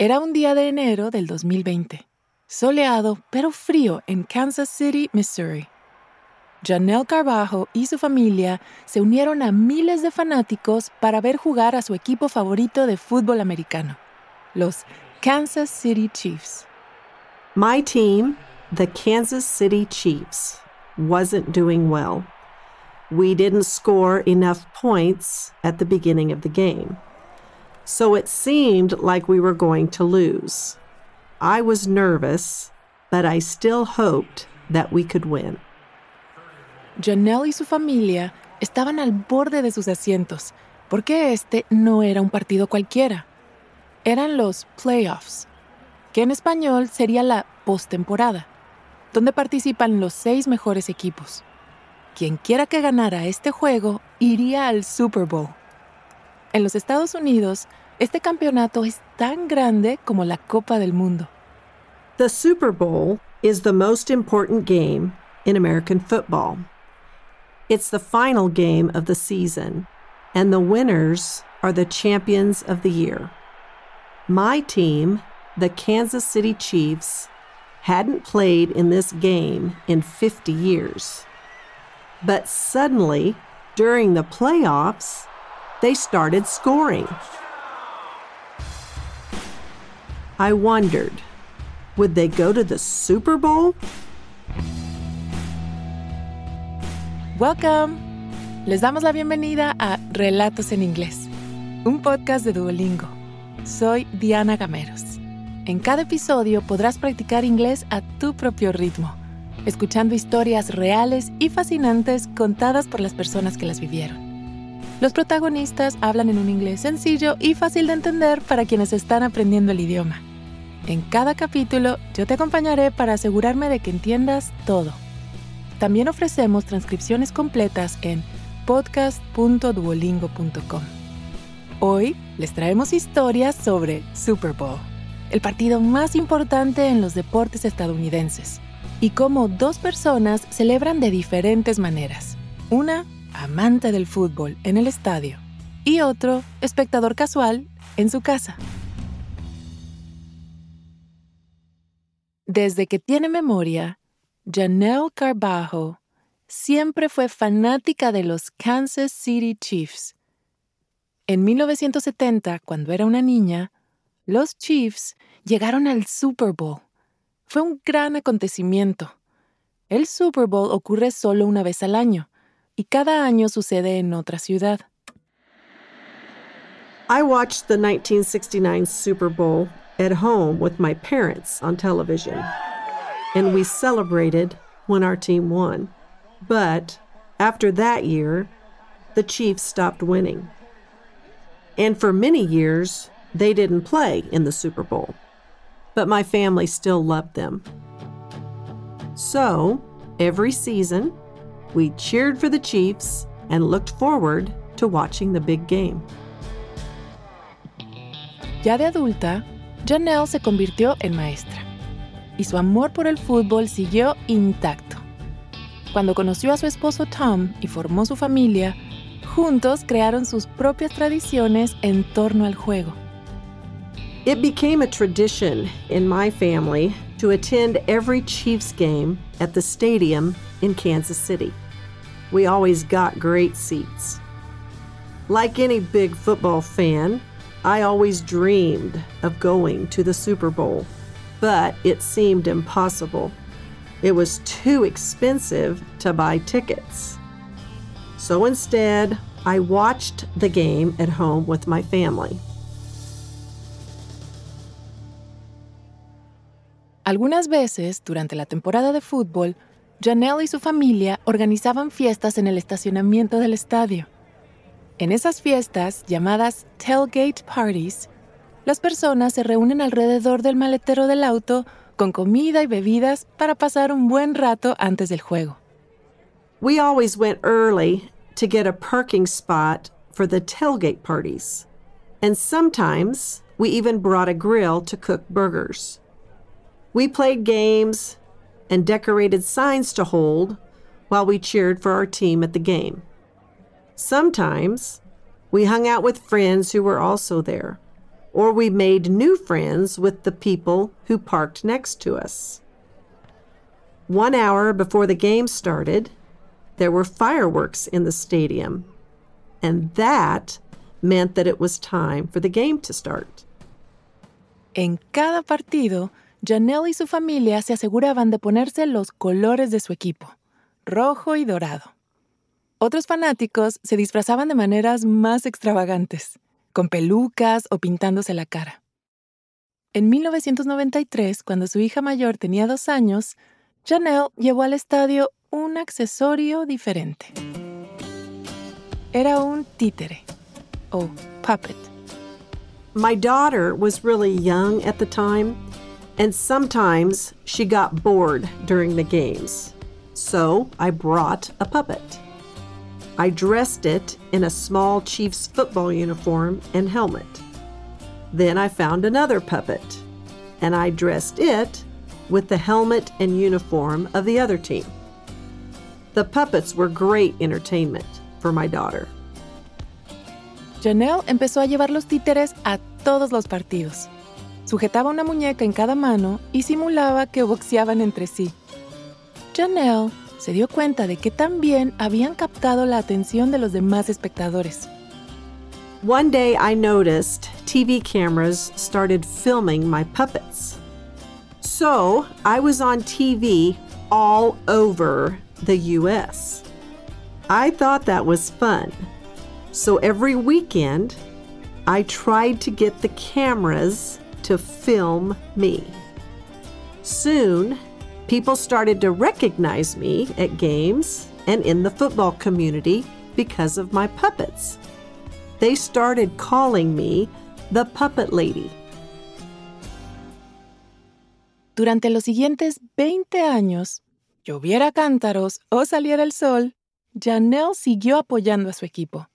Era un día de enero del 2020, soleado pero frío en Kansas City, Missouri. Janelle Carbajo y su familia se unieron a miles de fanáticos para ver jugar a su equipo favorito de fútbol americano, los Kansas City Chiefs. My team, the Kansas City Chiefs, wasn't doing well. We didn't score enough points at the beginning of the game. So it seemed like we were going to lose. I was nervous, but I still hoped that we could win. Janelle y su familia estaban al borde de sus asientos, porque este no era un partido cualquiera. Eran los playoffs, que en español sería la postemporada, donde participan los seis mejores equipos. Quien quiera que ganara este juego iría al Super Bowl. En los Estados Unidos, este campeonato es tan grande como la Copa del Mundo. The Super Bowl is the most important game in American football. It's the final game of the season, and the winners are the champions of the year. My team, the Kansas City Chiefs, hadn't played in this game in 50 years. But suddenly, during the playoffs, they started scoring. I wondered would they go to the Super Bowl? Welcome. Les damos la bienvenida a Relatos en Inglés, un podcast de Duolingo. Soy Diana Gameros. En cada episodio podrás practicar inglés a tu propio ritmo, escuchando historias reales y fascinantes contadas por las personas que las vivieron. Los protagonistas hablan en un inglés sencillo y fácil de entender para quienes están aprendiendo el idioma. En cada capítulo yo te acompañaré para asegurarme de que entiendas todo. También ofrecemos transcripciones completas en podcast.duolingo.com. Hoy les traemos historias sobre Super Bowl, el partido más importante en los deportes estadounidenses, y cómo dos personas celebran de diferentes maneras. Una, amante del fútbol en el estadio, y otro, espectador casual en su casa. Desde que tiene memoria, Janelle Carbajo siempre fue fanática de los Kansas City Chiefs. En 1970, cuando era una niña, los Chiefs llegaron al Super Bowl. Fue un gran acontecimiento. El Super Bowl ocurre solo una vez al año y cada año sucede en otra ciudad. I watched the 1969 Super Bowl at home with my parents on television. and we celebrated when our team won. But after that year, the Chiefs stopped winning. And for many years, they didn't play in the Super Bowl. But my family still loved them. So, every season, we cheered for the Chiefs and looked forward to watching the big game. Ya de adulta, Janelle se convirtió en maestra. y su amor por el fútbol siguió intacto. Cuando conoció a su esposo Tom y formó su familia, juntos crearon sus propias tradiciones en torno al juego. It became a tradition in my family to attend every Chiefs game at the stadium in Kansas City. We always got great seats. Like any big football fan, I always dreamed of going to the Super Bowl but it seemed impossible. It was too expensive to buy tickets. So instead, I watched the game at home with my family. Algunas veces, durante la temporada de fútbol, Janelle y su familia organizaban fiestas en el estacionamiento del estadio. En esas fiestas, llamadas tailgate parties, las personas se reúnen alrededor del maletero del auto con comida y bebidas para pasar un buen rato antes del juego. We always went early to get a parking spot for the tailgate parties. And sometimes we even brought a grill to cook burgers. We played games and decorated signs to hold while we cheered for our team at the game. Sometimes we hung out with friends who were also there or we made new friends with the people who parked next to us. One hour before the game started, there were fireworks in the stadium, and that meant that it was time for the game to start. En cada partido, Janelle y su familia se aseguraban de ponerse los colores de su equipo, rojo y dorado. Otros fanáticos se disfrazaban de maneras más extravagantes, con pelucas o pintándose la cara. En 1993, cuando su hija mayor tenía dos años, Janelle llevó al estadio un accesorio diferente. Era un títere o puppet. My daughter was really young at the time, and sometimes she got bored during the games. So I brought a puppet. I dressed it in a small Chiefs football uniform and helmet. Then I found another puppet, and I dressed it with the helmet and uniform of the other team. The puppets were great entertainment for my daughter. Janelle empezó a llevar los títeres a todos los partidos. Sujetaba una muñeca en cada mano y simulaba que boxeaban entre sí. Janelle se dio cuenta de que también habían captado la atención de los demás espectadores. One day I noticed TV cameras started filming my puppets. So I was on TV all over the US. I thought that was fun. So every weekend, I tried to get the cameras to film me. Soon, People started to recognize me at games and in the football community because of my puppets. They started calling me the Puppet Lady. Durante los siguientes 20 años, lloviera cántaros o saliera el sol, Janelle siguió apoyando a su equipo.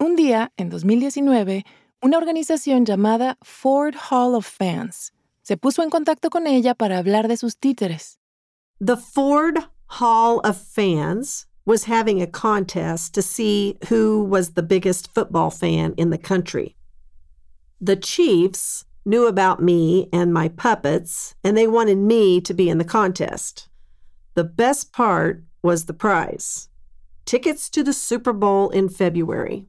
Un día, en 2019, una organización llamada Ford Hall of Fans se puso en contacto con ella para hablar de sus títeres. The Ford Hall of Fans was having a contest to see who was the biggest football fan in the country. The Chiefs knew about me and my puppets, and they wanted me to be in the contest. The best part was the prize tickets to the Super Bowl in February.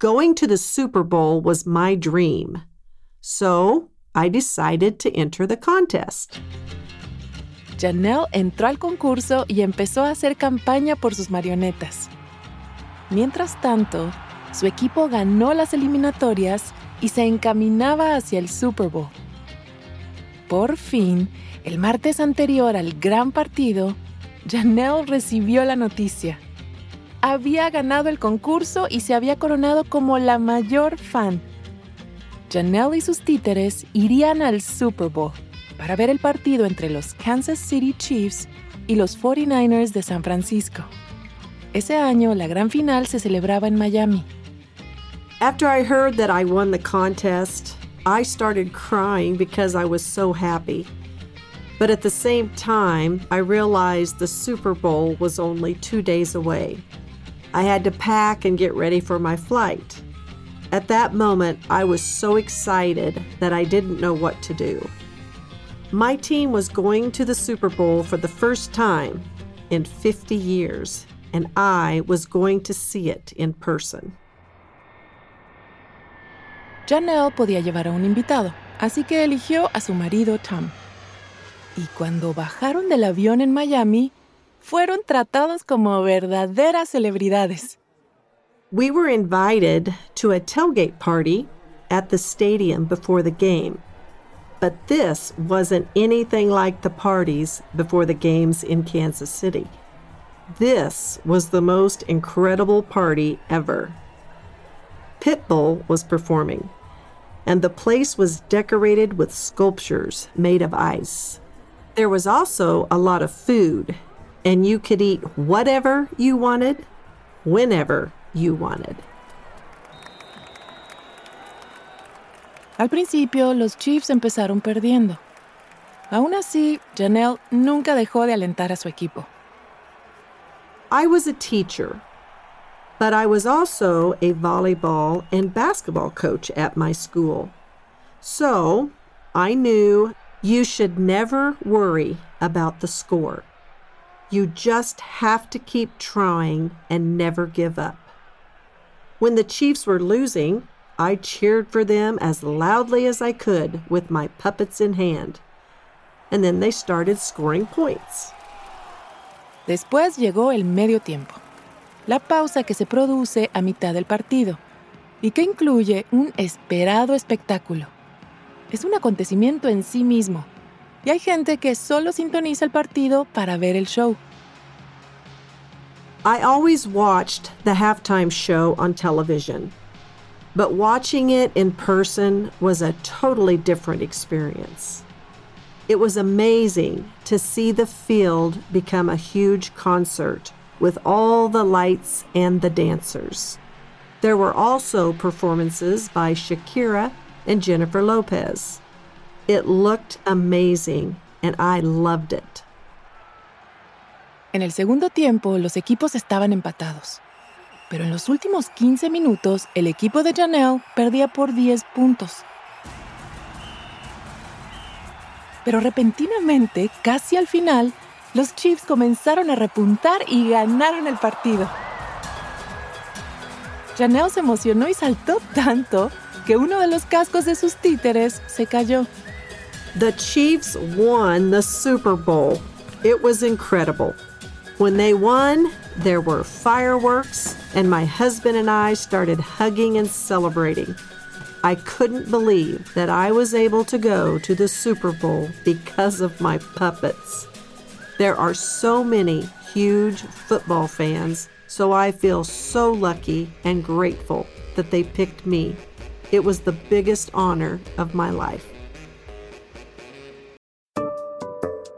Going to the Super Bowl was my dream. So I decided to enter the contest. Janelle entró al concurso y empezó a hacer campaña por sus marionetas. Mientras tanto, su equipo ganó las eliminatorias y se encaminaba hacia el Super Bowl. Por fin, el martes anterior al gran partido, Janelle recibió la noticia. Había ganado el concurso y se había coronado como la mayor fan. Janelle y sus títeres irían al Super Bowl para ver el partido entre los Kansas City Chiefs y los 49ers de San Francisco. Ese año la gran final se celebraba en Miami. After I heard that I won the contest, I started crying because I was so happy. But at the same time, I realized the Super Bowl was only two days away. I had to pack and get ready for my flight. At that moment, I was so excited that I didn't know what to do. My team was going to the Super Bowl for the first time in 50 years, and I was going to see it in person. Janelle podía llevar a un invitado, así que eligió a su marido Tom. Y cuando bajaron del avión en Miami, fueron tratados como verdaderas celebridades. We were invited to a tailgate party at the stadium before the game. But this wasn't anything like the parties before the games in Kansas City. This was the most incredible party ever. Pitbull was performing, and the place was decorated with sculptures made of ice. There was also a lot of food, and you could eat whatever you wanted, whenever you wanted. Al principio, los Chiefs empezaron perdiendo. Aún así, Janelle nunca dejó de alentar a su equipo. I was a teacher, but I was also a volleyball and basketball coach at my school. So I knew you should never worry about the score. You just have to keep trying and never give up. When the Chiefs were losing, I cheered for them as loudly as I could with my puppets in hand. And then they started scoring points. Después llegó el medio tiempo, la pausa que se produce a mitad del partido y que incluye un esperado espectáculo. Es un acontecimiento en sí mismo y hay gente que solo sintoniza el partido para ver el show. I always watched the halftime show on television, but watching it in person was a totally different experience. It was amazing to see the field become a huge concert with all the lights and the dancers. There were also performances by Shakira and Jennifer Lopez. It looked amazing and I loved it. En el segundo tiempo, los equipos estaban empatados. Pero en los últimos 15 minutos, el equipo de Janelle perdía por 10 puntos. Pero repentinamente, casi al final, los Chiefs comenzaron a repuntar y ganaron el partido. Janelle se emocionó y saltó tanto que uno de los cascos de sus títeres se cayó. The Chiefs won the Super Bowl. It was incredible. When they won, there were fireworks, and my husband and I started hugging and celebrating. I couldn't believe that I was able to go to the Super Bowl because of my puppets. There are so many huge football fans, so I feel so lucky and grateful that they picked me. It was the biggest honor of my life.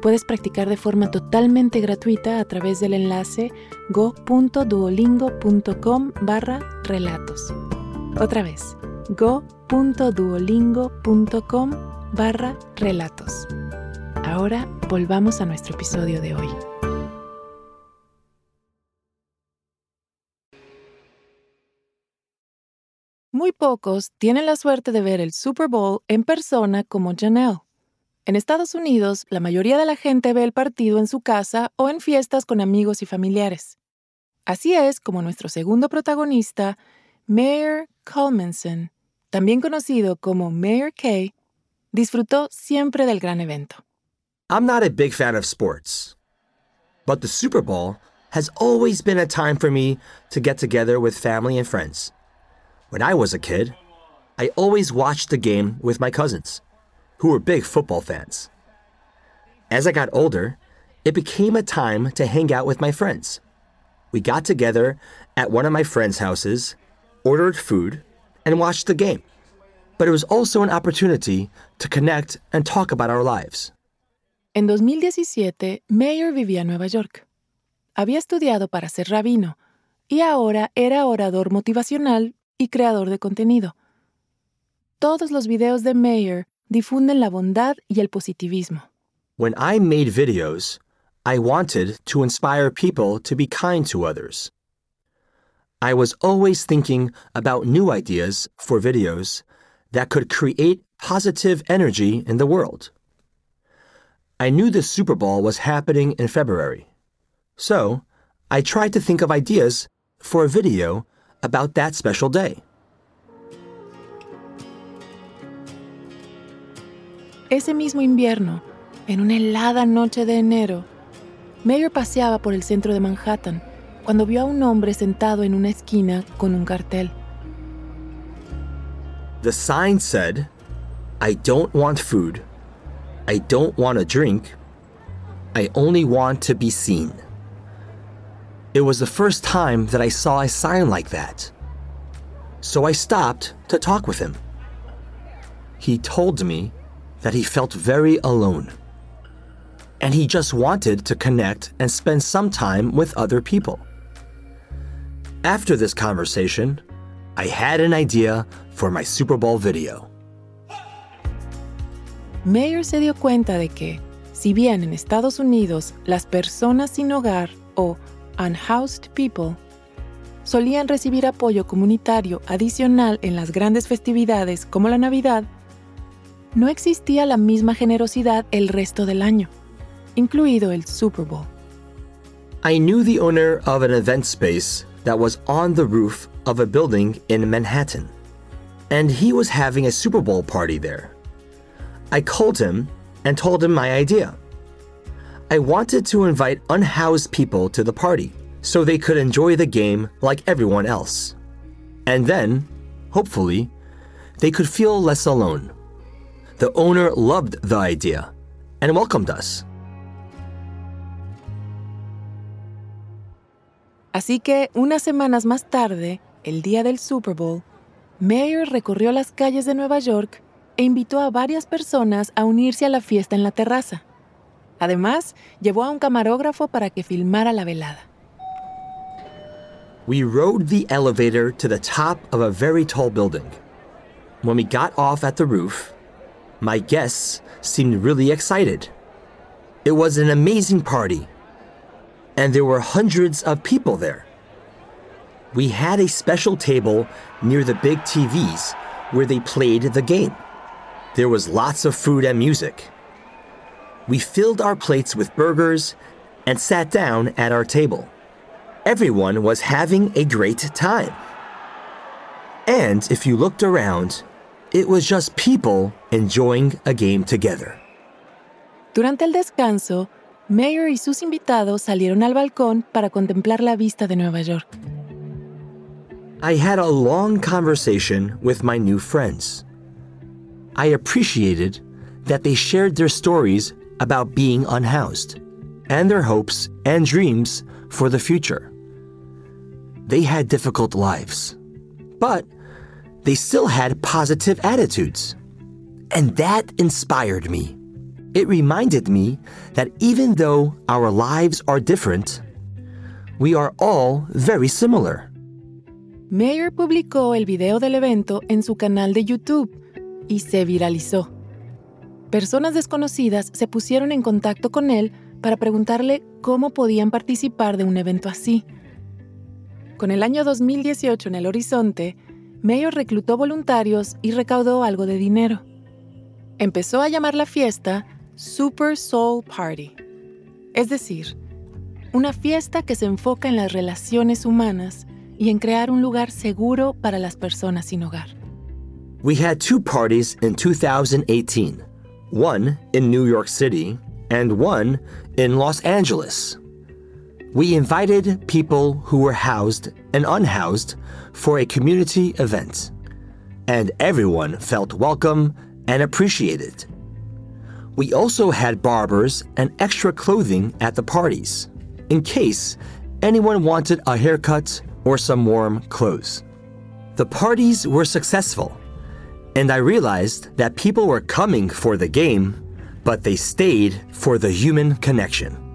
puedes practicar de forma totalmente gratuita a través del enlace go.duolingo.com barra relatos. Otra vez, go.duolingo.com barra relatos. Ahora volvamos a nuestro episodio de hoy. Muy pocos tienen la suerte de ver el Super Bowl en persona como Janelle. En Estados Unidos, la mayoría de la gente ve el partido en su casa o en fiestas con amigos y familiares. Así es como nuestro segundo protagonista, Mayor Colmanson, también conocido como Mayor K, disfrutó siempre del gran evento. I'm not a big fan of sports, but the Super Bowl has always been a time for me to get together with family and friends. When I was a kid, I always watched the game with my cousins, who were big football fans. As I got older, it became a time to hang out with my friends. We got together at one of my friends' houses, ordered food, and watched the game. But it was also an opportunity to connect and talk about our lives. En 2017, Meir vivía en Nueva York. Había estudiado para ser rabino y ahora era orador motivacional y creador de contenido. Todos los videos de Meir difunden la bondad y el positivismo. When I made videos, I wanted to inspire people to be kind to others. I was always thinking about new ideas for videos that could create positive energy in the world. I knew the Super Bowl was happening in February. So, I tried to think of ideas for a video about that special day. Ese mismo invierno, en una helada noche de enero, Meir paseaba por el centro de Manhattan cuando vio a un hombre sentado en una esquina con un cartel. The sign said, I don't want food. I don't want a drink. I only want to be seen. It was the first time that I saw a sign like that. So I stopped to talk with him. he told me that he felt very alone. And he just wanted to connect and spend some time with other people. After this conversation, I had an idea for my Super Bowl video. Meir se dio cuenta de que, si bien en Estados Unidos las personas sin hogar o unhoused people solían recibir apoyo comunitario adicional en las grandes festividades como la Navidad, no existía la misma generosidad el resto del año, incluido el Super Bowl. I knew the owner of an event space that was on the roof of a building in Manhattan, and he was having a Super Bowl party there. I called him and told him my idea. I wanted to invite unhoused people to the party so they could enjoy the game like everyone else. And then, hopefully, they could feel less alone. The owner loved the idea and welcomed us. Así que unas semanas más tarde, el día del Super Bowl, Mayer recorrió las calles de Nueva York e invitó a varias personas a unirse a la fiesta en la terraza. Además, llevó a un camarógrafo para que filmara la velada. We rode the elevator to the top of a very tall building. When we got off at the roof, my guests seemed really excited. It was an amazing party, and there were hundreds of people there. We had a special table near the big TVs where they played the game. There was lots of food and music. We filled our plates with burgers and sat down at our table. Everyone was having a great time. And if you looked around, it was just people enjoying a game together. Durante el descanso, Meir y sus invitados salieron al balcón para contemplar la vista de Nueva York. I had a long conversation with my new friends. I appreciated that they shared their stories about being unhoused and their hopes and dreams for the future. They had difficult lives, but they still had positive attitudes. And that inspired me. It reminded me that even though our lives are different, we are all very similar. Meir publicó el video del evento en su canal de YouTube y se viralizó. Personas desconocidas se pusieron en contacto con él para preguntarle cómo podían participar de un evento así. Con el año 2018 en el horizonte, Mayer reclutó voluntarios y recaudó algo de dinero. Empezó a llamar la fiesta Super Soul Party, es decir, una fiesta que se enfoca en las relaciones humanas y en crear un lugar seguro para las personas sin hogar. We had two parties in 2018 one in New York City and one in Los Angeles. We invited people who were housed and unhoused for a community event, and everyone felt welcome and appreciated. We also had barbers and extra clothing at the parties, in case anyone wanted a haircut or some warm clothes. The parties were successful, and I realized that people were coming for the game, but they stayed for the human connection.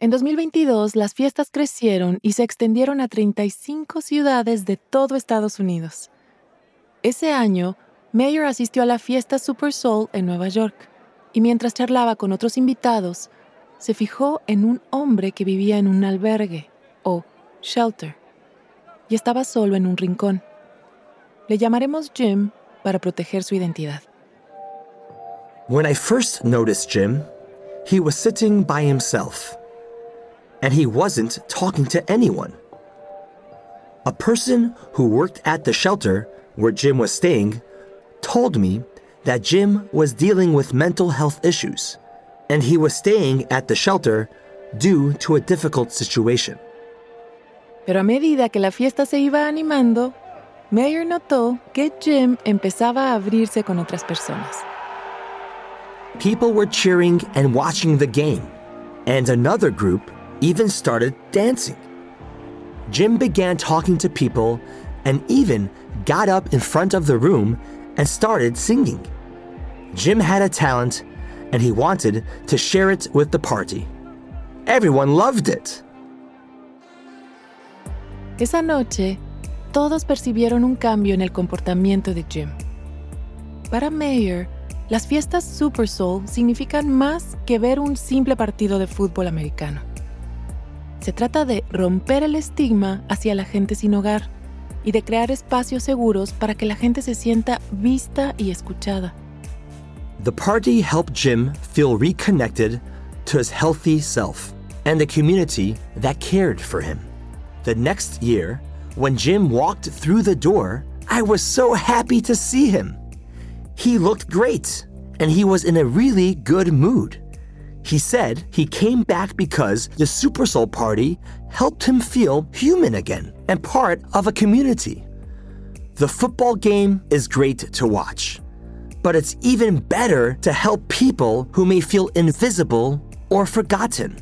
En 2022, las fiestas crecieron y se extendieron a 35 ciudades de todo Estados Unidos. Ese año, Mayer asistió a la fiesta Super Soul en Nueva York y mientras charlaba con otros invitados, se fijó en un hombre que vivía en un albergue o shelter y estaba solo en un rincón. Le llamaremos Jim para proteger su identidad. When I first noticed Jim, he was sitting by himself, and he wasn't talking to anyone. A person who worked at the shelter where Jim was staying told me that Jim was dealing with mental health issues, and he was staying at the shelter due to a difficult situation. Pero a medida que la fiesta se iba animando, Meir notó que Jim empezaba a abrirse con otras personas. People were cheering and watching the game, and another group even started dancing. Jim began talking to people and even got up in front of the room and started singing. Jim had a talent and he wanted to share it with the party. Everyone loved it. Esa noche, todos percibieron un cambio en el comportamiento de Jim. Para Meir, las fiestas Super Soul significan más que ver un simple partido de fútbol americano. Se trata de romper el estigma hacia la gente sin hogar y de crear espacios seguros para que la gente se sienta vista y escuchada. The party helped Jim feel reconnected to his healthy self and the community that cared for him. The next year, when Jim walked through the door, I was so happy to see him. He looked great and he was in a really good mood. He said he came back because the Super Soul Party helped him feel human again and part of a community. The football game is great to watch, but it's even better to help people who may feel invisible or forgotten.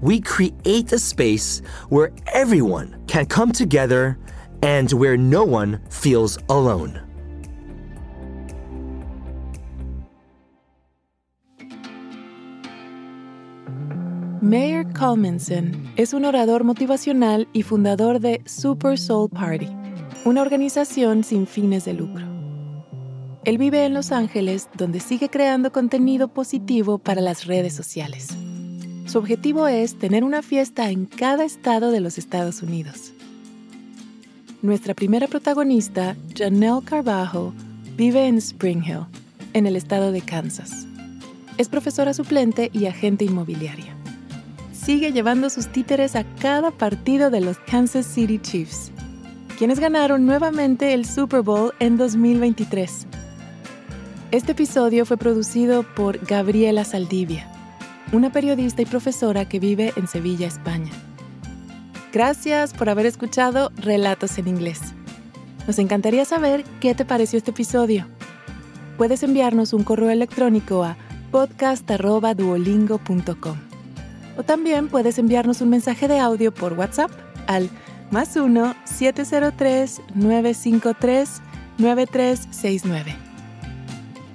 We create a space where everyone can come together and where no one feels alone. Mayor Colmanson es un orador motivacional y fundador de Super Soul Party, una organización sin fines de lucro. Él vive en Los Ángeles, donde sigue creando contenido positivo para las redes sociales. Su objetivo es tener una fiesta en cada estado de los Estados Unidos. Nuestra primera protagonista, Janelle Carvajo, vive en Spring Hill, en el estado de Kansas. Es profesora suplente y agente inmobiliaria sigue llevando sus títeres a cada partido de los Kansas City Chiefs, quienes ganaron nuevamente el Super Bowl en 2023. Este episodio fue producido por Gabriela Saldivia, una periodista y profesora que vive en Sevilla, España. Gracias por haber escuchado Relatos en Inglés. Nos encantaría saber qué te pareció este episodio. Puedes enviarnos un correo electrónico a podcast.duolingo.com o también puedes enviarnos un mensaje de audio por WhatsApp al más 1-703-953-9369.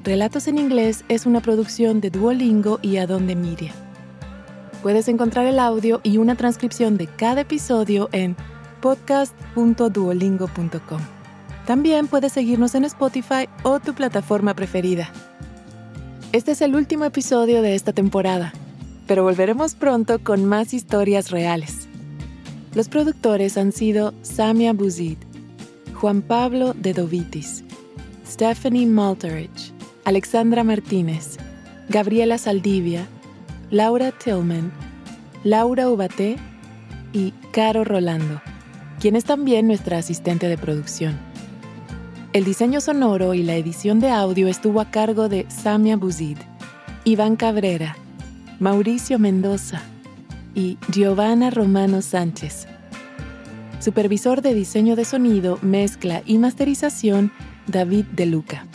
Relatos en inglés es una producción de Duolingo y Adonde Media. Puedes encontrar el audio y una transcripción de cada episodio en podcast.duolingo.com. También puedes seguirnos en Spotify o tu plataforma preferida. Este es el último episodio de esta temporada pero volveremos pronto con más historias reales. Los productores han sido Samia Buzid, Juan Pablo de Dovitis, Stephanie Malterich, Alexandra Martínez, Gabriela Saldivia, Laura Tillman, Laura Ubaté y Caro Rolando, quien es también nuestra asistente de producción. El diseño sonoro y la edición de audio estuvo a cargo de Samia Buzid, Iván Cabrera, Mauricio Mendoza y Giovanna Romano Sánchez. Supervisor de diseño de sonido, mezcla y masterización, David De Luca.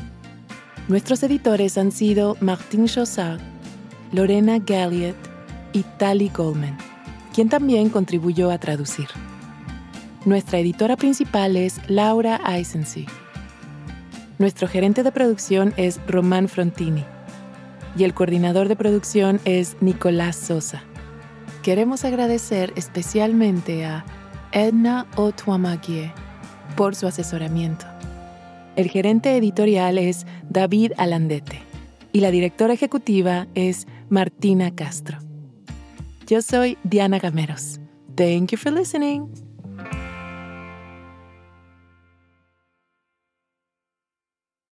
Nuestros editores han sido Martín Chaussard, Lorena Galliet y Tali Goldman, quien también contribuyó a traducir. Nuestra editora principal es Laura Eisensee. Nuestro gerente de producción es Román Frontini y el coordinador de producción es Nicolás Sosa. Queremos agradecer especialmente a Edna Otuamagie por su asesoramiento. El gerente editorial es David Alandete y la directora ejecutiva es Martina Castro. Yo soy Diana Gameros. Thank you for listening.